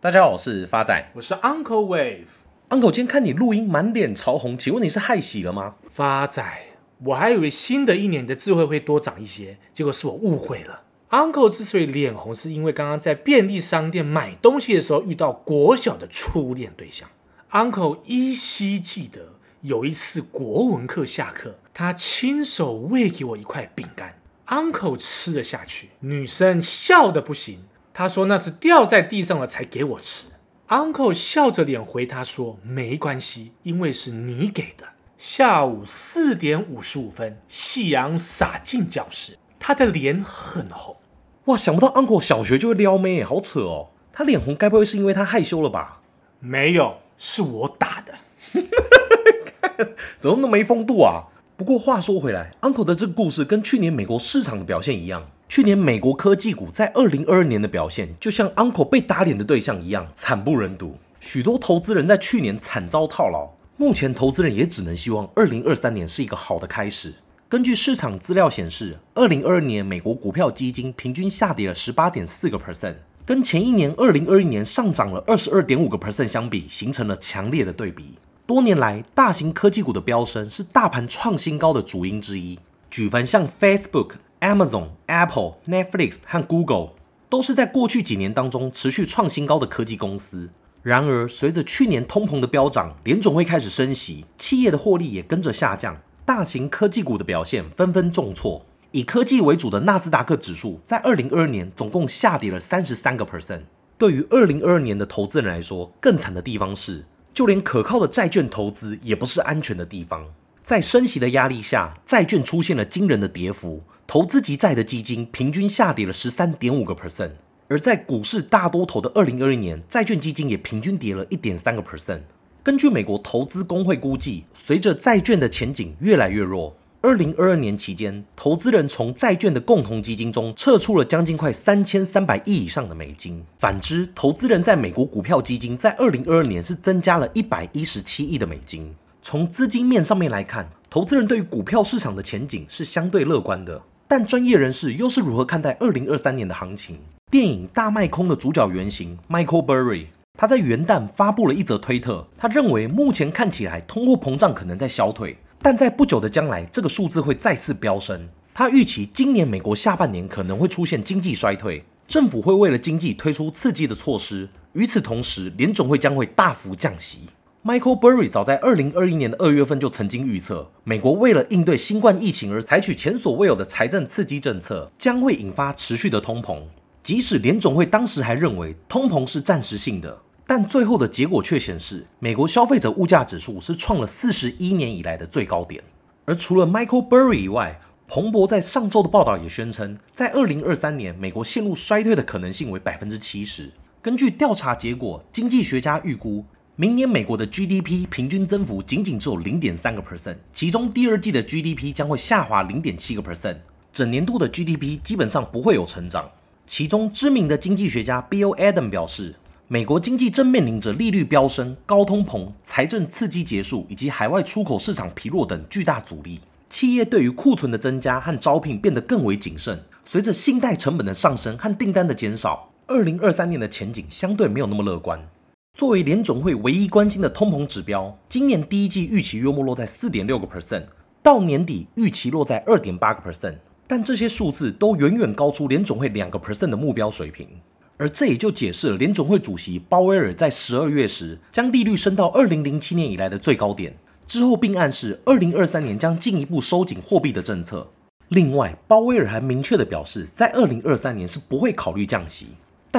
大家好，我是发仔，我是 Uncle Wave。Uncle，今天看你录音满脸潮红，请问你是害喜了吗？发仔，我还以为新的一年的智慧会多长一些，结果是我误会了。Uncle 之所以脸红，是因为刚刚在便利商店买东西的时候遇到国小的初恋对象。Uncle 依稀记得有一次国文课下课，他亲手喂给我一块饼干。Uncle 吃了下去，女生笑得不行。她说那是掉在地上了才给我吃。Uncle 笑着脸回他说没关系，因为是你给的。下午四点五十五分，夕阳洒进教室，他的脸很红。哇，想不到 Uncle 小学就会撩妹，好扯哦。他脸红该不会是因为他害羞了吧？没有，是我打的。怎么那么没风度啊？不过话说回来，Uncle 的这个故事跟去年美国市场的表现一样。去年美国科技股在二零二二年的表现，就像 Uncle 被打脸的对象一样惨不忍睹。许多投资人在去年惨遭套牢，目前投资人也只能希望二零二三年是一个好的开始。根据市场资料显示，二零二二年美国股票基金平均下跌了十八点四个 percent，跟前一年二零二一年上涨了二十二点五个 percent 相比，形成了强烈的对比。多年来，大型科技股的飙升是大盘创新高的主因之一。举凡像 Facebook、Amazon、Apple、Netflix 和 Google，都是在过去几年当中持续创新高的科技公司。然而，随着去年通膨的飙涨，联总会开始升息，企业的获利也跟着下降，大型科技股的表现纷纷重挫。以科技为主的纳斯达克指数在二零二二年总共下跌了三十三个 percent。对于二零二二年的投资人来说，更惨的地方是。就连可靠的债券投资也不是安全的地方，在升息的压力下，债券出现了惊人的跌幅，投资级债的基金平均下跌了十三点五个 percent，而在股市大多头的二零二一年，债券基金也平均跌了一点三个 percent。根据美国投资工会估计，随着债券的前景越来越弱。二零二二年期间，投资人从债券的共同基金中撤出了将近快三千三百亿以上的美金。反之，投资人在美国股票基金在二零二二年是增加了一百一十七亿的美金。从资金面上面来看，投资人对于股票市场的前景是相对乐观的。但专业人士又是如何看待二零二三年的行情？电影《大卖空》的主角原型 Michael Burry，他在元旦发布了一则推特，他认为目前看起来通货膨胀可能在消退。但在不久的将来，这个数字会再次飙升。他预期今年美国下半年可能会出现经济衰退，政府会为了经济推出刺激的措施。与此同时，联总会将会大幅降息。Michael Burry 早在二零二一年的二月份就曾经预测，美国为了应对新冠疫情而采取前所未有的财政刺激政策，将会引发持续的通膨。即使联总会当时还认为通膨是暂时性的。但最后的结果却显示，美国消费者物价指数是创了四十一年以来的最高点。而除了 Michael Burry 以外，彭博在上周的报道也宣称，在二零二三年，美国陷入衰退的可能性为百分之七十。根据调查结果，经济学家预估，明年美国的 GDP 平均增幅仅仅只有零点三个 percent，其中第二季的 GDP 将会下滑零点七个 percent，整年度的 GDP 基本上不会有成长。其中知名的经济学家 Bill Adam 表示。美国经济正面临着利率飙升、高通膨、财政刺激结束以及海外出口市场疲弱等巨大阻力，企业对于库存的增加和招聘变得更为谨慎。随着信贷成本的上升和订单的减少，二零二三年的前景相对没有那么乐观。作为联总会唯一关心的通膨指标，今年第一季预期约莫落在四点六个 percent，到年底预期落在二点八个 percent，但这些数字都远远高出联总会两个 percent 的目标水平。而这也就解释了联总会主席鲍威尔在十二月时将利率升到二零零七年以来的最高点，之后并暗示二零二三年将进一步收紧货币的政策。另外，鲍威尔还明确地表示，在二零二三年是不会考虑降息。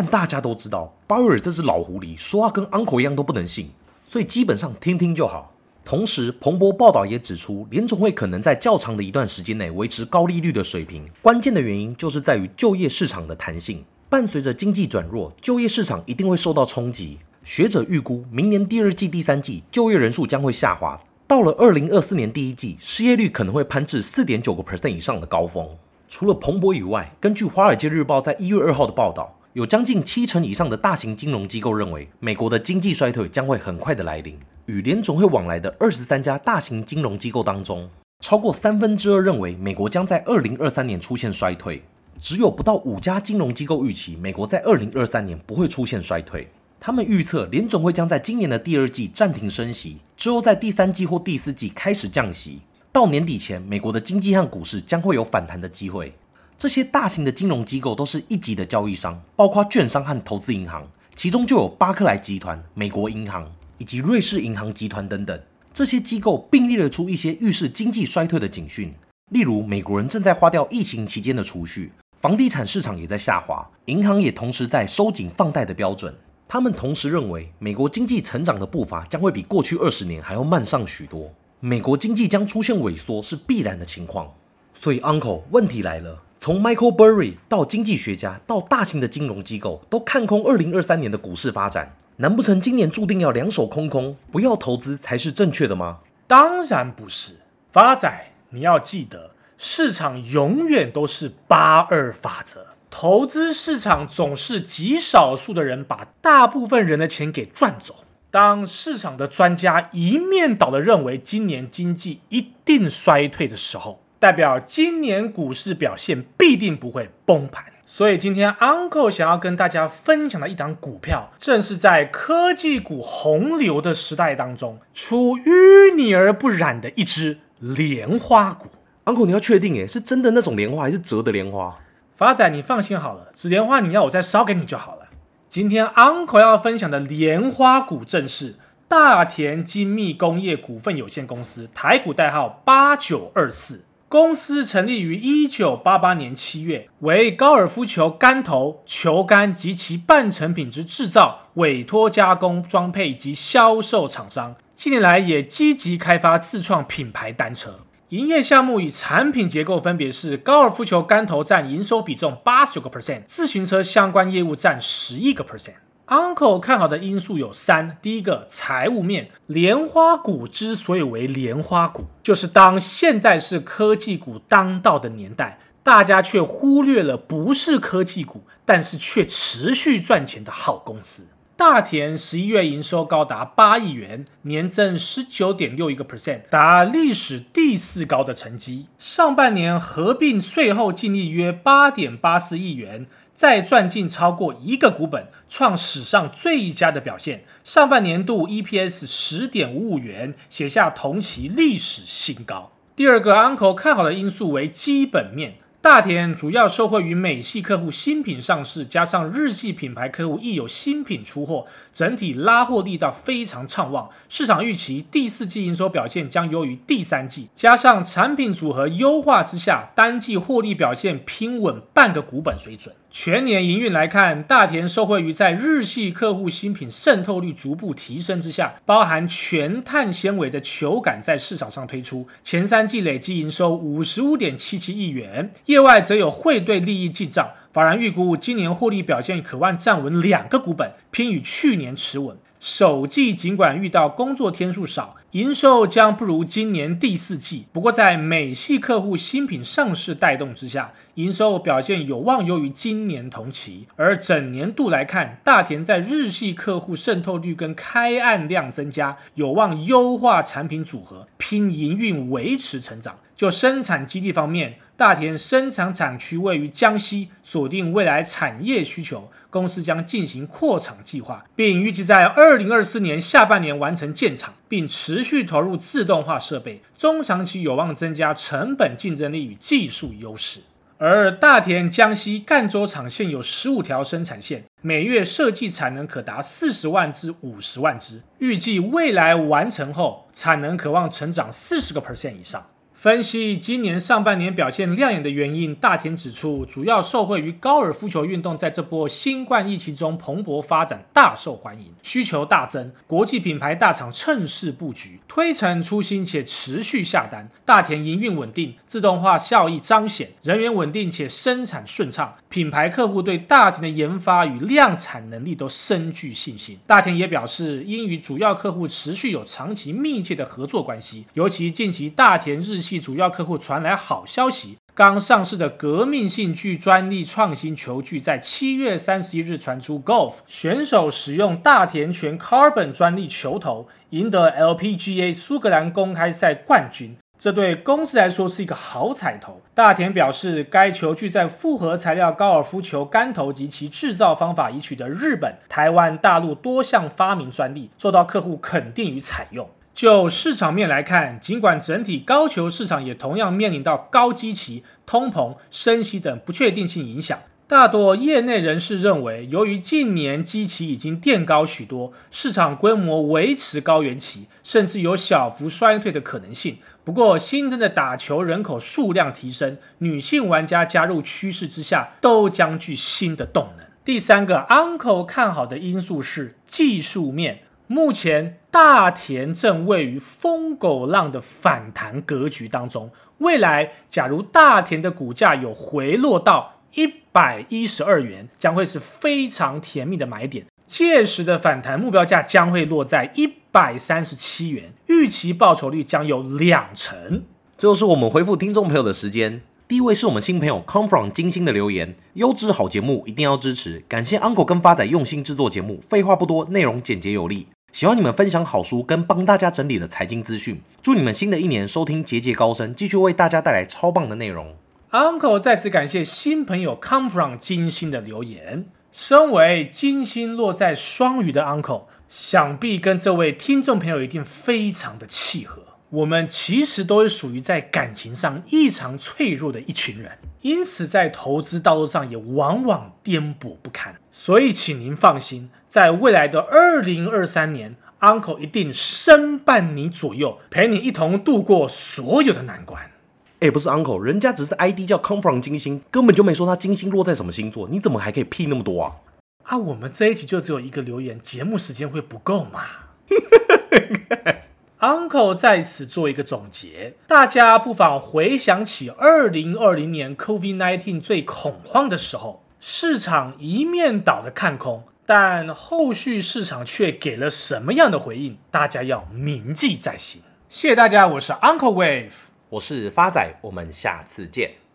但大家都知道，鲍威尔这只老狐狸说话跟 uncle 一样都不能信，所以基本上听听就好。同时，彭博报道也指出，联总会可能在较长的一段时间内维持高利率的水平，关键的原因就是在于就业市场的弹性。伴随着经济转弱，就业市场一定会受到冲击。学者预估，明年第二季、第三季就业人数将会下滑。到了二零二四年第一季，失业率可能会攀至四点九个 percent 以上的高峰。除了彭博以外，根据《华尔街日报》在一月二号的报道，有将近七成以上的大型金融机构认为，美国的经济衰退将会很快的来临。与联总会往来的二十三家大型金融机构当中，超过三分之二认为美国将在二零二三年出现衰退。只有不到五家金融机构预期美国在二零二三年不会出现衰退。他们预测联总会将在今年的第二季暂停升息，之后在第三季或第四季开始降息。到年底前，美国的经济和股市将会有反弹的机会。这些大型的金融机构都是一级的交易商，包括券商和投资银行，其中就有巴克莱集团、美国银行以及瑞士银行集团等等。这些机构并列了出一些预示经济衰退的警讯，例如美国人正在花掉疫情期间的储蓄，房地产市场也在下滑，银行也同时在收紧放贷的标准。他们同时认为，美国经济成长的步伐将会比过去二十年还要慢上许多。美国经济将出现萎缩是必然的情况，所以 Uncle 问题来了：从 Michael Burry 到经济学家到大型的金融机构都看空二零二三年的股市发展，难不成今年注定要两手空空，不要投资才是正确的吗？当然不是，发仔，你要记得，市场永远都是八二法则，投资市场总是极少数的人把大部分人的钱给赚走。当市场的专家一面倒的认为今年经济一定衰退的时候，代表今年股市表现必定不会崩盘。所以今天 Uncle 想要跟大家分享的一档股票，正是在科技股洪流的时代当中，出淤泥而不染的一只莲花股。Uncle，你要确定诶，是真的那种莲花，还是折的莲花？发仔，你放心好了，纸莲花你要我再烧给你就好了。今天 Uncle 要分享的莲花股正是大田精密工业股份有限公司，台股代号八九二四。公司成立于一九八八年七月，为高尔夫球杆头、球杆及其半成品之制造、委托加工、装配及销售厂商。近年来也积极开发自创品牌单车。营业项目与产品结构分别是高尔夫球杆头占营收比重八十个 percent，自行车相关业务占十一个 percent。Uncle 看好的因素有三：第一个，财务面，莲花股之所以为莲花股，就是当现在是科技股当道的年代，大家却忽略了不是科技股，但是却持续赚钱的好公司。大田十一月营收高达八亿元，年增十九点六一个 percent，达历史第四高的成绩。上半年合并税后净利约八点八四亿元，再赚进超过一个股本，创史上最佳的表现。上半年度 EPS 十点五五元，写下同期历史新高。第二个 Uncle 看好的因素为基本面。大田主要受惠于美系客户新品上市，加上日系品牌客户亦有新品出货，整体拉货力道非常畅旺。市场预期第四季营收表现将优于第三季，加上产品组合优化之下，单季获利表现平稳半个股本水准。全年营运来看，大田受惠于在日系客户新品渗透率逐步提升之下，包含全碳纤维的球杆在市场上推出，前三季累计营收五十五点七七亿元，业外则有汇兑利益进账。法人预估今年获利表现可望站稳两个股本，偏与去年持稳。首季尽管遇到工作天数少，营收将不如今年第四季。不过，在美系客户新品上市带动之下，营收表现有望优于今年同期。而整年度来看，大田在日系客户渗透率跟开案量增加，有望优化产品组合，拼营运维持成长。就生产基地方面，大田生产厂区位于江西，锁定未来产业需求，公司将进行扩厂计划，并预计在二零二四年下半年完成建厂，并持续投入自动化设备，中长期有望增加成本竞争力与技术优势。而大田江西赣州厂现有十五条生产线，每月设计产能可达四十万至五十万只，预计未来完成后，产能可望成长四十个 percent 以上。分析今年上半年表现亮眼的原因，大田指出，主要受惠于高尔夫球运动在这波新冠疫情中蓬勃发展，大受欢迎，需求大增，国际品牌大厂趁势布局，推陈出新且持续下单。大田营运稳定，自动化效益彰显，人员稳定且生产顺畅，品牌客户对大田的研发与量产能力都深具信心。大田也表示，因与主要客户持续有长期密切的合作关系，尤其近期大田日系主要客户传来好消息，刚上市的革命性具专利创新球具在七月三十一日传出，Golf 选手使用大田全 Carbon 专利球头，赢得 LPGA 苏格兰公开赛冠军。这对公司来说是一个好彩头。大田表示，该球具在复合材料高尔夫球杆头及其制造方法已取得日本、台湾、大陆多项发明专利，受到客户肯定与采用。就市场面来看，尽管整体高球市场也同样面临到高基期、通膨、升息等不确定性影响。大多业内人士认为，由于近年基期已经垫高许多，市场规模维持高原期，甚至有小幅衰退的可能性。不过，新增的打球人口数量提升，女性玩家加入趋势之下，都将具新的动能。第三个，Uncle 看好的因素是技术面。目前，大田正位于疯狗浪的反弹格局当中。未来，假如大田的股价有回落到一百一十二元将会是非常甜蜜的买点，届时的反弹目标价将会落在一百三十七元，预期报酬率将有两成。最后是我们回复听众朋友的时间，第一位是我们新朋友 Come from 金星的留言，优质好节目一定要支持，感谢 Uncle 跟发仔用心制作节目，废话不多，内容简洁有力，希望你们分享好书跟帮大家整理的财经资讯，祝你们新的一年收听节节高升，继续为大家带来超棒的内容。Uncle 再次感谢新朋友 Come from 金星的留言。身为金星落在双鱼的 Uncle，想必跟这位听众朋友一定非常的契合。我们其实都是属于在感情上异常脆弱的一群人，因此在投资道路上也往往颠簸不堪。所以，请您放心，在未来的二零二三年，Uncle 一定身伴你左右，陪你一同度过所有的难关。哎，不是 uncle，人家只是 ID 叫 come from 金星，根本就没说他金星落在什么星座，你怎么还可以屁那么多啊？啊，我们这一题就只有一个留言，节目时间会不够吗 ？Uncle 在此做一个总结，大家不妨回想起二零二零年 COVID-19 最恐慌的时候，市场一面倒的看空，但后续市场却给了什么样的回应？大家要铭记在心。谢谢大家，我是 Uncle Wave。我是发仔，我们下次见。